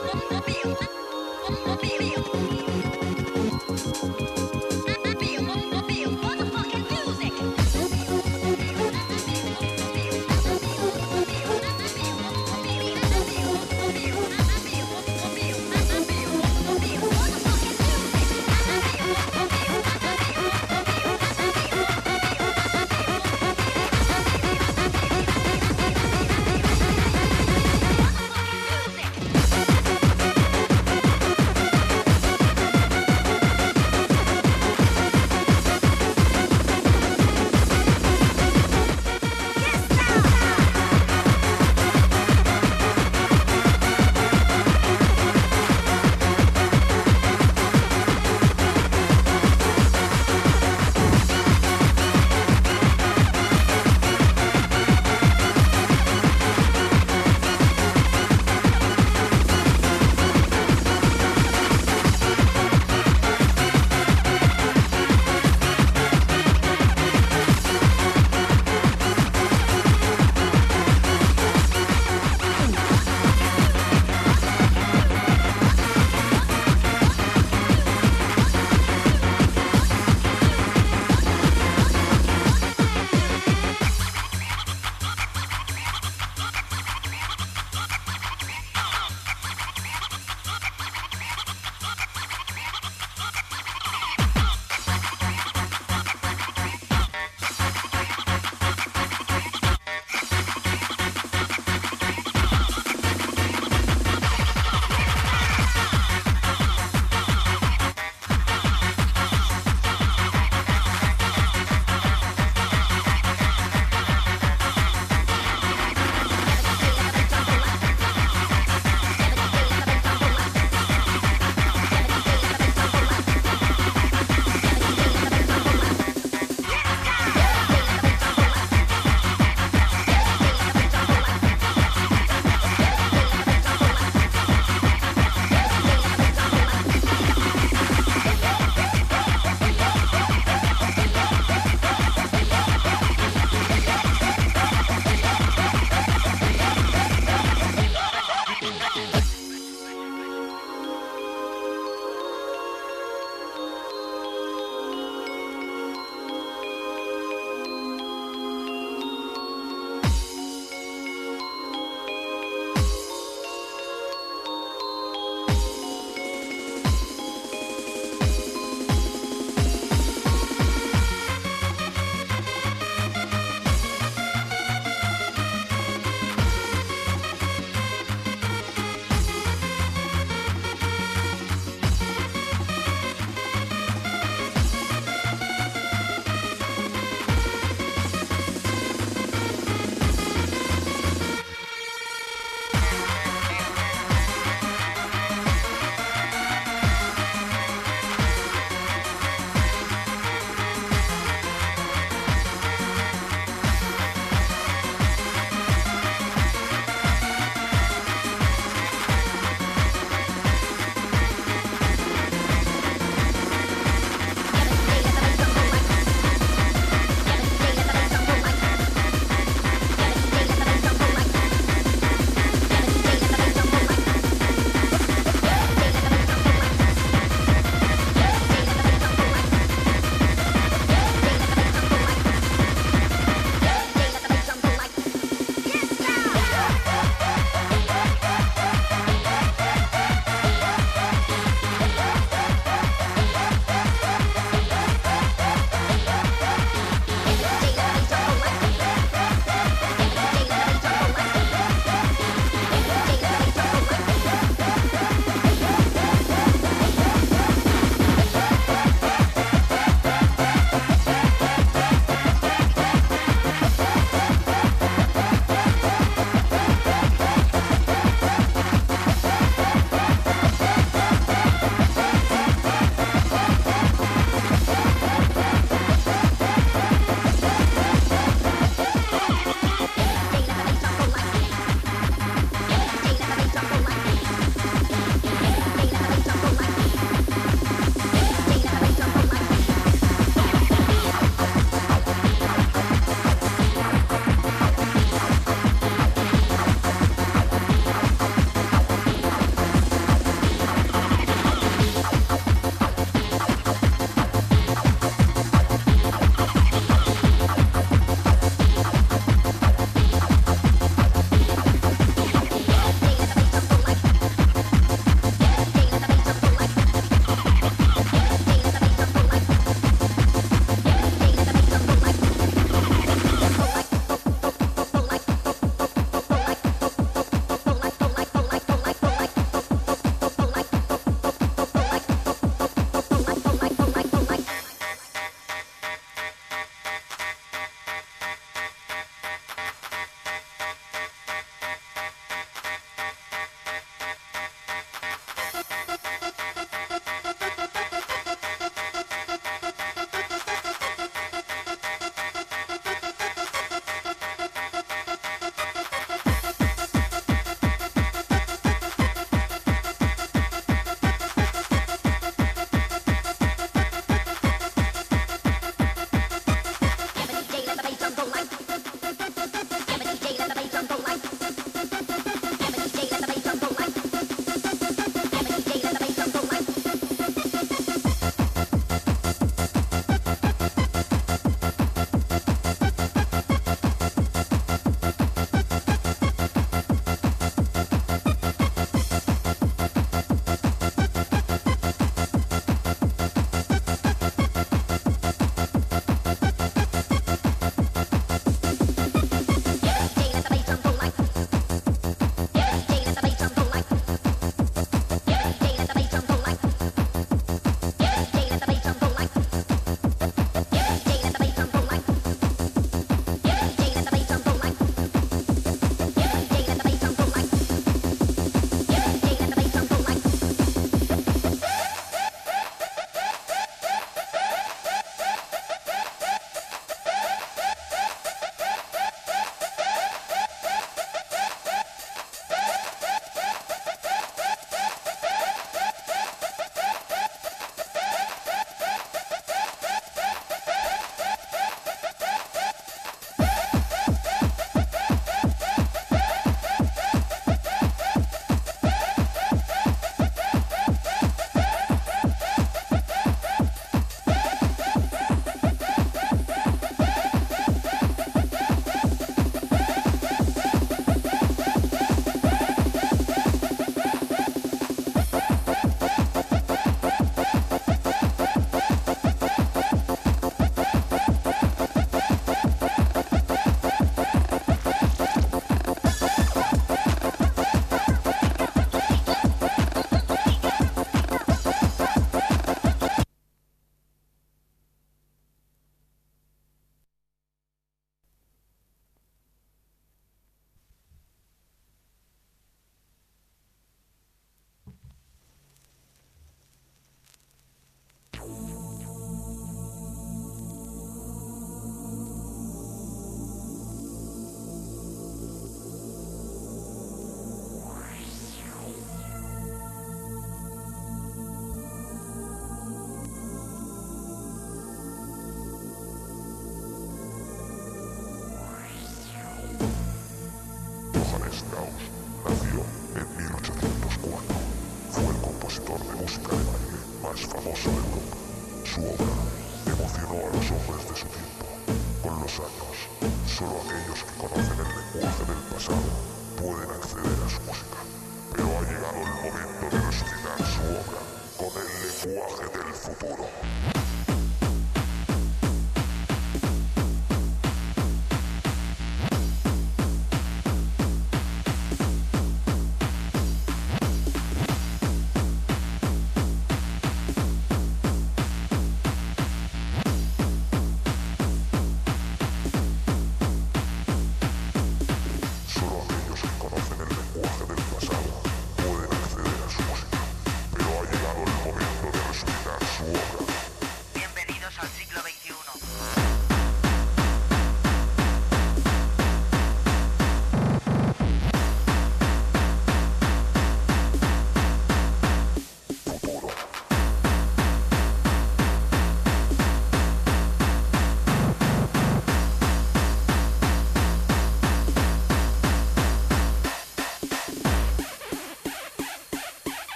Music.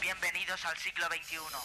Bienvenidos al siglo XXI.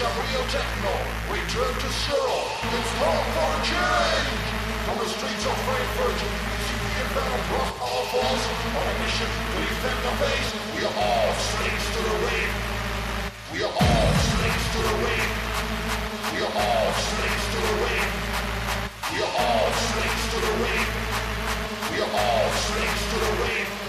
some techno. We turn to Cyril. It's time for a change. From the streets of Frankfurt, to the inbound rock all falls. On a mission to defend the base. We are all slaves to the rave. We are all slaves to the rave. We are all slaves to the rave. We are all slaves to the rave. We are all slaves to the rave.